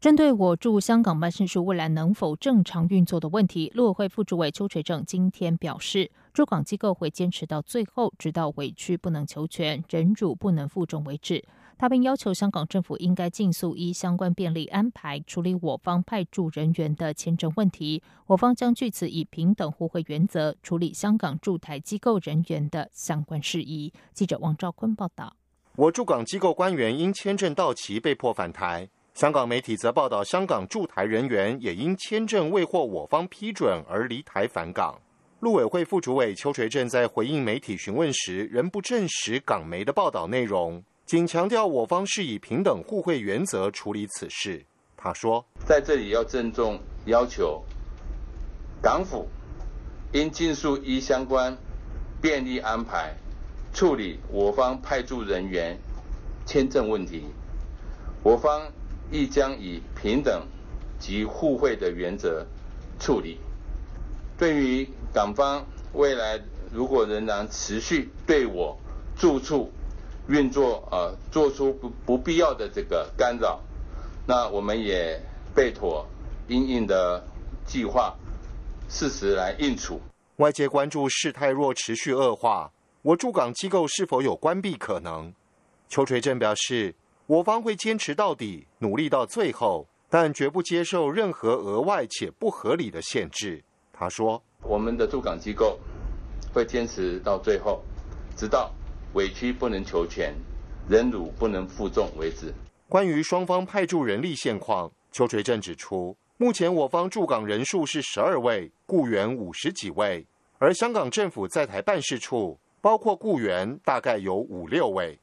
针对我驻香港办事处未来能否正常运作的问题，陆委会副主委邱垂正今天表示，驻港机构会坚持到最后，直到委屈不能求全、忍辱不能负重为止。他并要求香港政府应该尽速依相关便利安排处理我方派驻人员的签证问题。我方将据此以平等互惠原则处理香港驻台机构人员的相关事宜。记者王兆坤报道。我驻港机构官员因签证到期被迫返台，香港媒体则报道，香港驻台人员也因签证未获我方批准而离台返港。陆委会副主委邱垂正在回应媒体询问时，仍不证实港媒的报道内容，仅强调我方是以平等互惠原则处理此事。他说：“在这里要郑重要求港府应尽速依相关便利安排。”处理我方派驻人员签证问题，我方亦将以平等及互惠的原则处理。对于港方未来如果仍然持续对我住处运作呃做出不不必要的这个干扰，那我们也备妥应应的计划，适时来应处。外界关注事态若持续恶化。我驻港机构是否有关闭可能？邱垂正表示，我方会坚持到底，努力到最后，但绝不接受任何额外且不合理的限制。他说：“我们的驻港机构会坚持到最后，直到委屈不能求全、忍辱不能负重为止。”关于双方派驻人力现况，邱垂正指出，目前我方驻港人数是十二位，雇员五十几位，而香港政府在台办事处。包括雇员大概有五六位。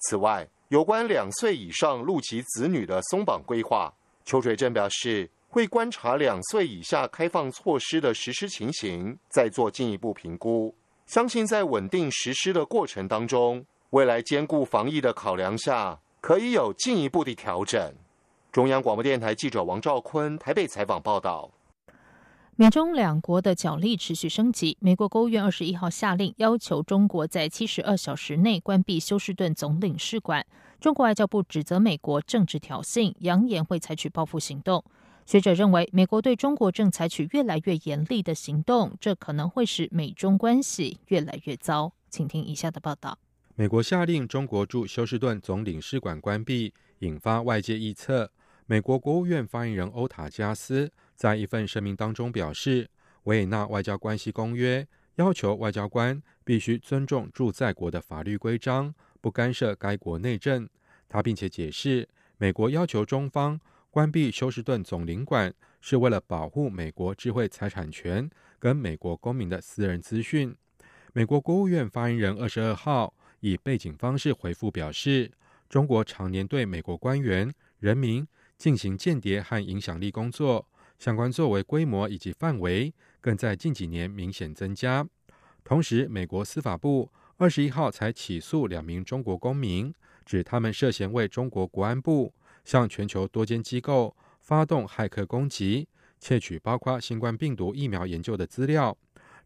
此外，有关两岁以上陆籍子女的松绑规划，邱垂正表示会观察两岁以下开放措施的实施情形，再做进一步评估。相信在稳定实施的过程当中，未来兼顾防疫的考量下，可以有进一步的调整。中央广播电台记者王兆坤台北采访报道。美中两国的角力持续升级。美国国务院二十一号下令，要求中国在七十二小时内关闭休斯顿总领事馆。中国外交部指责美国政治挑衅，扬言会采取报复行动。学者认为，美国对中国正采取越来越严厉的行动，这可能会使美中关系越来越糟。请听以下的报道：美国下令中国驻休斯顿总领事馆关闭，引发外界臆测。美国国务院发言人欧塔加斯。在一份声明当中表示，《维也纳外交关系公约》要求外交官必须尊重驻在国的法律规章，不干涉该国内政。他并且解释，美国要求中方关闭休斯顿总领馆，是为了保护美国智慧财产权跟美国公民的私人资讯。美国国务院发言人二十二号以背景方式回复表示，中国常年对美国官员、人民进行间谍和影响力工作。相关作为规模以及范围更在近几年明显增加。同时，美国司法部二十一号才起诉两名中国公民，指他们涉嫌为中国国安部向全球多间机构发动骇客攻击，窃取包括新冠病毒疫苗研究的资料。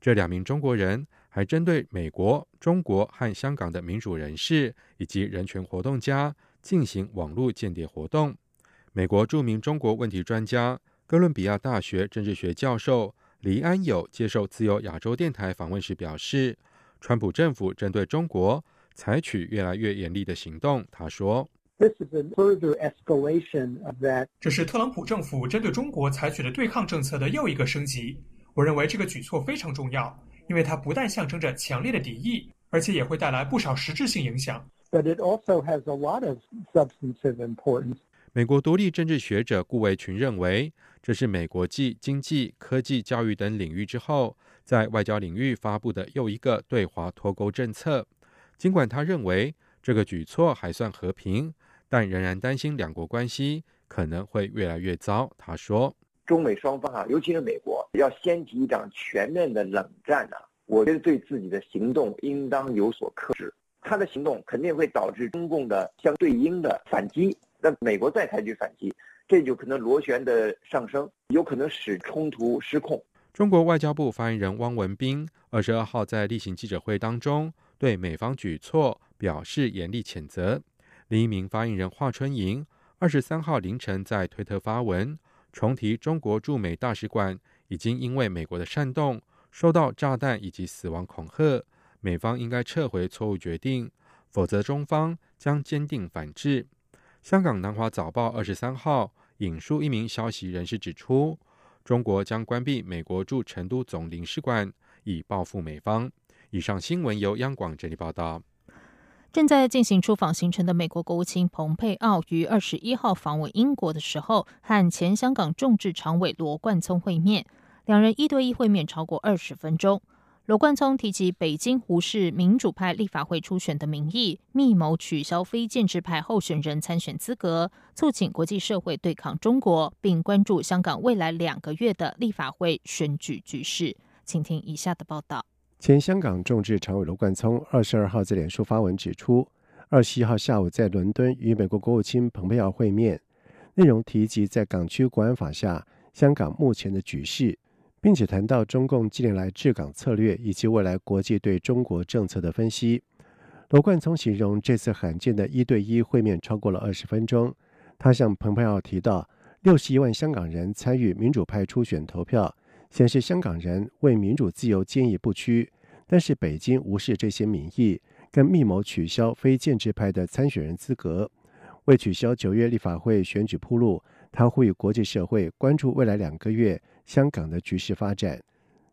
这两名中国人还针对美国、中国和香港的民主人士以及人权活动家进行网络间谍活动。美国著名中国问题专家。哥伦比亚大学政治学教授黎安友接受自由亚洲电台访问时表示，川普政府针对中国采取越来越严厉的行动。他说：“这是特朗普政府针对中国采取的对抗政策的又一个升级。我认为这个举措非常重要，因为它不但象征着强烈的敌意，而且也会带来不少实质性影响。” But it also has a lot of substantive importance. 美国独立政治学者顾维群认为，这是美国继经济、科技、教育等领域之后，在外交领域发布的又一个对华脱钩政策。尽管他认为这个举措还算和平，但仍然担心两国关系可能会越来越糟。他说：“中美双方啊，尤其是美国，要掀起一场全面的冷战啊。我觉得对自己的行动应当有所克制。他的行动肯定会导致中共的相对应的反击，那美国再采取反击，这就可能螺旋的上升，有可能使冲突失控。”中国外交部发言人汪文斌二十二号在例行记者会当中对美方举措表示严厉谴责。另一名发言人华春莹二十三号凌晨在推特发文，重提中国驻美大使馆已经因为美国的煽动受到炸弹以及死亡恐吓，美方应该撤回错误决定，否则中方将坚定反制。香港南华早报二十三号引述一名消息人士指出。中国将关闭美国驻成都总领事馆，以报复美方。以上新闻由央广整理报道。正在进行出访行程的美国国务卿蓬佩奥于二十一号访问英国的时候，和前香港众志常委罗冠聪会面，两人一对一会面超过二十分钟。罗冠聪提及北京无视民主派立法会初选的民意，密谋取消非建制派候选人参选资格，促请国际社会对抗中国，并关注香港未来两个月的立法会选举局势。请听以下的报道：前香港众志常委罗冠聪二十二号在脸书发文指出，二十一号下午在伦敦与美国国务卿蓬佩奥会面，内容提及在港区国安法下香港目前的局势。并且谈到中共近年来治港策略以及未来国际对中国政策的分析。罗冠聪形容这次罕见的一对一会面超过了二十分钟。他向蓬佩奥提到，六十一万香港人参与民主派初选投票，显示香港人为民主自由坚毅不屈。但是北京无视这些民意，更密谋取消非建制派的参选人资格，为取消九月立法会选举铺路。他呼吁国际社会关注未来两个月。香港的局势发展，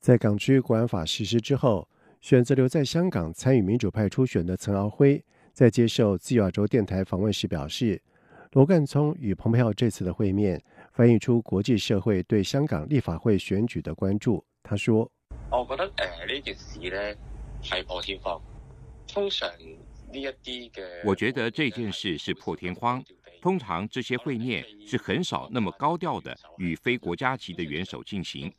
在港区国安法实施之后，选择留在香港参与民主派初选的岑敖辉，在接受自由亚洲电台访问时表示，罗干聪与蓬佩奥这次的会面，反映出国际社会对香港立法会选举的关注。他说：“我觉得诶呢件事咧系破天荒，通常我觉得这件事是破天荒。”通常这些会面是很少那么高调的与非国家级的元首进行，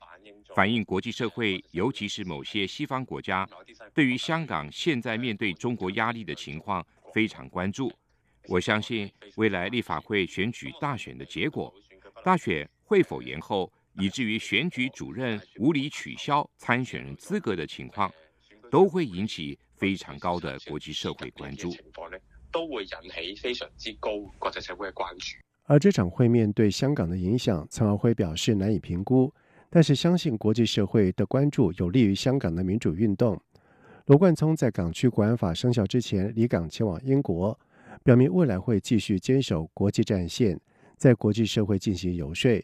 反映国际社会，尤其是某些西方国家，对于香港现在面对中国压力的情况非常关注。我相信未来立法会选举大选的结果，大选会否延后，以至于选举主任无理取消参选人资格的情况，都会引起非常高的国际社会关注。都会引起非常之高国际社会的关注。而这场会面对香港的影响，岑敖晖表示难以评估，但是相信国际社会的关注有利于香港的民主运动。罗冠聪在港区国安法生效之前离港前往英国，表明未来会继续坚守国际战线，在国际社会进行游说。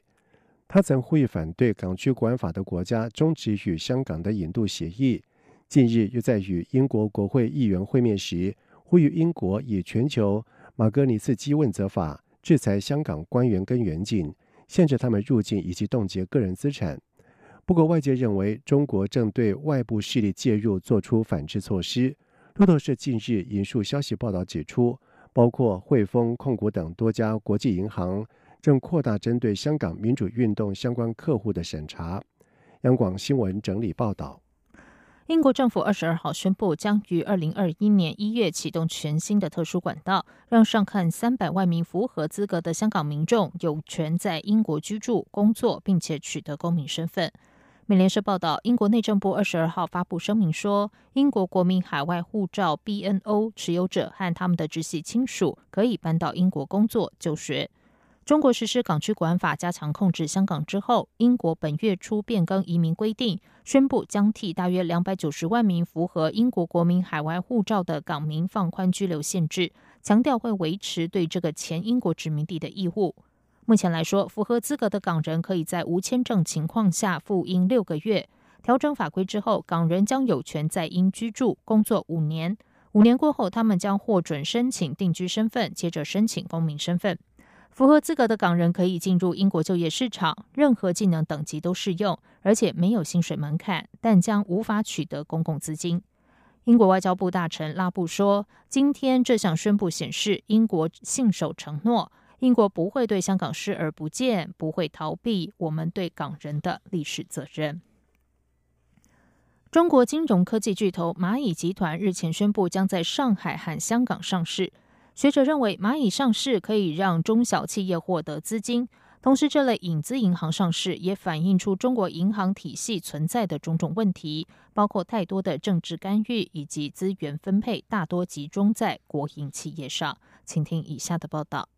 他曾呼吁反对港区国安法的国家终止与香港的引渡协议。近日又在与英国国会议员会面时。呼吁英国以全球马格尼茨基问责法制裁香港官员跟远景，限制他们入境以及冻结个人资产。不过，外界认为中国正对外部势力介入做出反制措施。路透社近日引述消息报道指出，包括汇丰控股等多家国际银行正扩大针对香港民主运动相关客户的审查。央广新闻整理报道。英国政府二十二号宣布，将于二零二一年一月启动全新的特殊管道，让上看三百万名符合资格的香港民众有权在英国居住、工作，并且取得公民身份。美联社报道，英国内政部二十二号发布声明说，英国国民海外护照 （BNO） 持有者和他们的直系亲属可以搬到英国工作、就学。中国实施港区国安法，加强控制香港之后，英国本月初变更移民规定，宣布将替大约两百九十万名符合英国国民海外护照的港民放宽居留限制，强调会维持对这个前英国殖民地的义务。目前来说，符合资格的港人可以在无签证情况下赴英六个月。调整法规之后，港人将有权在英居住、工作五年。五年过后，他们将获准申请定居身份，接着申请公民身份。符合资格的港人可以进入英国就业市场，任何技能等级都适用，而且没有薪水门槛，但将无法取得公共资金。英国外交部大臣拉布说：“今天这项宣布显示，英国信守承诺，英国不会对香港视而不见，不会逃避我们对港人的历史责任。中国金融科技巨头蚂蚁集团日前宣布，将在上海和香港上市。学者认为，蚂蚁上市可以让中小企业获得资金，同时这类影子银行上市也反映出中国银行体系存在的种种问题，包括太多的政治干预以及资源分配大多集中在国营企业上。请听以下的报道：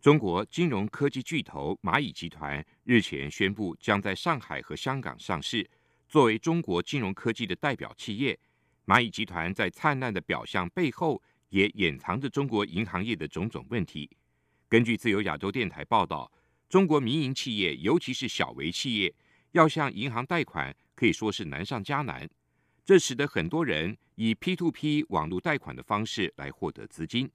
中国金融科技巨头蚂蚁集团日前宣布，将在上海和香港上市。作为中国金融科技的代表企业，蚂蚁集团在灿烂的表象背后，也掩藏着中国银行业的种种问题。根据自由亚洲电台报道，中国民营企业，尤其是小微企业，要向银行贷款可以说是难上加难。这使得很多人以 P2P 网络贷款的方式来获得资金。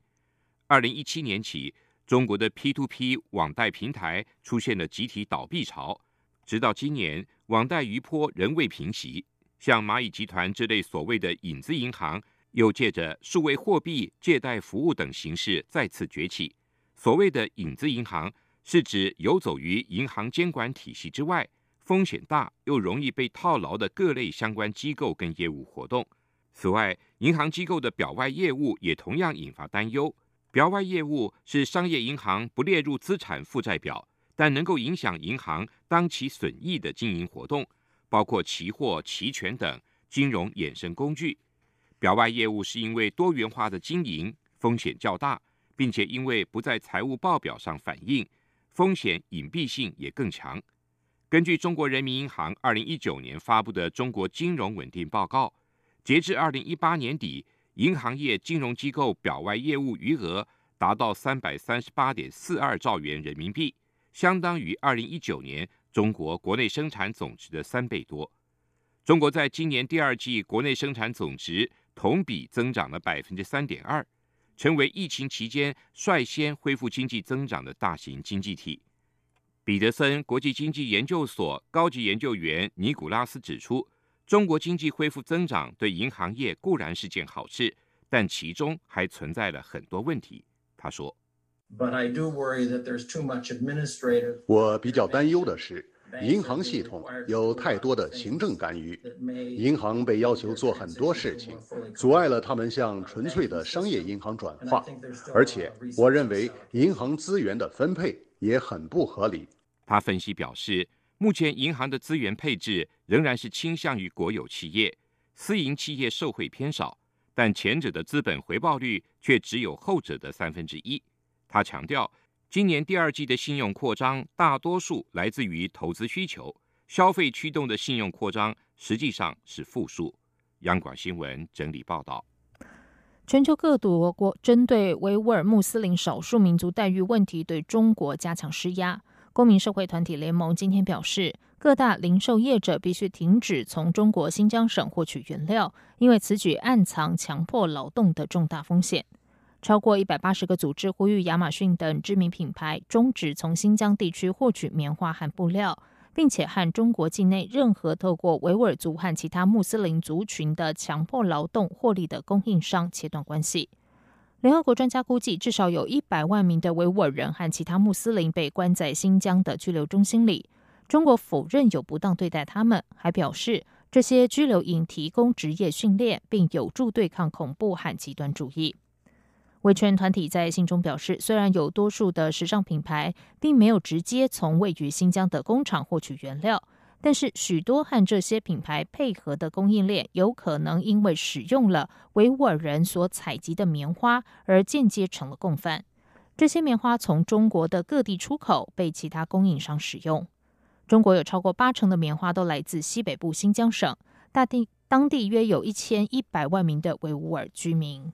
二零一七年起，中国的 P2P 网贷平台出现了集体倒闭潮。直到今年，网贷余波仍未平息，像蚂蚁集团这类所谓的影子银行，又借着数位货币借贷服务等形式再次崛起。所谓的影子银行，是指游走于银行监管体系之外，风险大又容易被套牢的各类相关机构跟业务活动。此外，银行机构的表外业务也同样引发担忧。表外业务是商业银行不列入资产负债表。但能够影响银行当期损益的经营活动，包括期货、期权等金融衍生工具。表外业务是因为多元化的经营风险较大，并且因为不在财务报表上反映，风险隐蔽性也更强。根据中国人民银行二零一九年发布的《中国金融稳定报告》，截至二零一八年底，银行业金融机构表外业务余额达到三百三十八点四二兆元人民币。相当于二零一九年中国国内生产总值的三倍多。中国在今年第二季国内生产总值同比增长了百分之三点二，成为疫情期间率先恢复经济增长的大型经济体。彼得森国际经济研究所高级研究员尼古拉斯指出，中国经济恢复增长对银行业固然是件好事，但其中还存在了很多问题。他说。我比较担忧的是，银行系统有太多的行政干预，银行被要求做很多事情，阻碍了他们向纯粹的商业银行转化。而且，我认为银行资源的分配也很不合理。他分析表示，目前银行的资源配置仍然是倾向于国有企业，私营企业受惠偏少，但前者的资本回报率却只有后者的三分之一。他强调，今年第二季的信用扩张大多数来自于投资需求，消费驱动的信用扩张实际上是负数。央广新闻整理报道。全球各国针对维吾尔穆斯林少数民族待遇问题对中国加强施压。公民社会团体联盟今天表示，各大零售业者必须停止从中国新疆省获取原料，因为此举暗藏强迫劳动的重大风险。超过一百八十个组织呼吁亚马逊等知名品牌终止从新疆地区获取棉花和布料，并且和中国境内任何透过维吾尔族和其他穆斯林族群的强迫劳动获利的供应商切断关系。联合国专家估计，至少有一百万名的维吾尔人和其他穆斯林被关在新疆的拘留中心里。中国否认有不当对待他们，还表示这些拘留营提供职业训练，并有助对抗恐怖和极端主义。维权团体在信中表示，虽然有多数的时尚品牌并没有直接从位于新疆的工厂获取原料，但是许多和这些品牌配合的供应链有可能因为使用了维吾尔人所采集的棉花而间接成了共犯。这些棉花从中国的各地出口，被其他供应商使用。中国有超过八成的棉花都来自西北部新疆省，大地当地约有一千一百万名的维吾尔居民。